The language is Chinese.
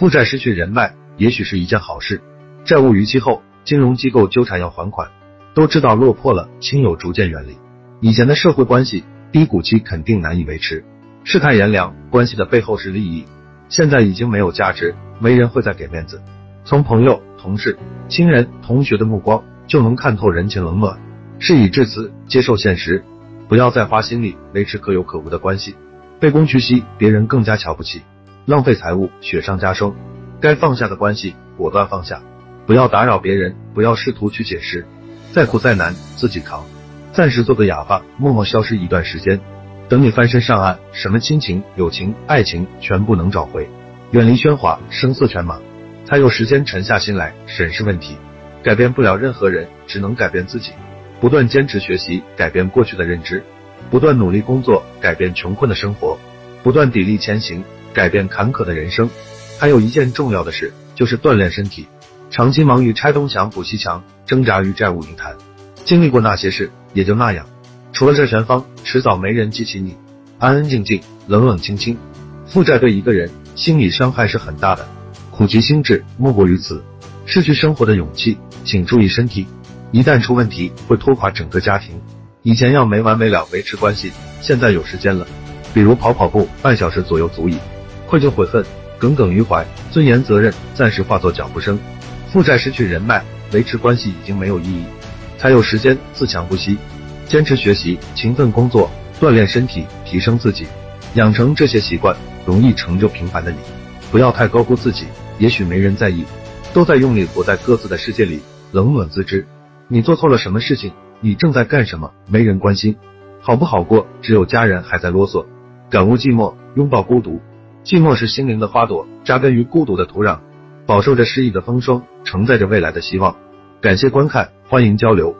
负债失去人脉，也许是一件好事。债务逾期后，金融机构纠缠要还款，都知道落魄了，亲友逐渐远离。以前的社会关系低谷期肯定难以维持，世态炎凉，关系的背后是利益。现在已经没有价值，没人会再给面子。从朋友、同事、亲人、同学的目光就能看透人情冷暖。事已至此，接受现实，不要再花心力维持可有可无的关系，卑躬屈膝，别人更加瞧不起。浪费财物，雪上加霜。该放下的关系，果断放下。不要打扰别人，不要试图去解释。再苦再难，自己扛。暂时做个哑巴，默默消失一段时间。等你翻身上岸，什么亲情、友情、爱情，全部能找回。远离喧哗，声色犬马，才有时间沉下心来审视问题。改变不了任何人，只能改变自己。不断坚持学习，改变过去的认知；不断努力工作，改变穷困的生活；不断砥砺前行。改变坎坷的人生，还有一件重要的事，就是锻炼身体。长期忙于拆东墙补西墙，挣扎于债务泥潭，经历过那些事，也就那样。除了这全方，迟早没人记起你。安安静静，冷冷清清。负债对一个人心理伤害是很大的，苦其心志，莫过于此。失去生活的勇气，请注意身体。一旦出问题，会拖垮整个家庭。以前要没完没了维持关系，现在有时间了，比如跑跑步，半小时左右足矣。愧疚悔恨，耿耿于怀，尊严责任暂时化作脚步声。负债失去人脉，维持关系已经没有意义，才有时间自强不息，坚持学习，勤奋工作，锻炼身体，提升自己，养成这些习惯，容易成就平凡的你。不要太高估自己，也许没人在意，都在用力活在各自的世界里，冷暖自知。你做错了什么事情？你正在干什么？没人关心，好不好过？只有家人还在啰嗦。感悟寂寞，拥抱孤独。寂寞是心灵的花朵，扎根于孤独的土壤，饱受着诗意的风霜，承载着未来的希望。感谢观看，欢迎交流。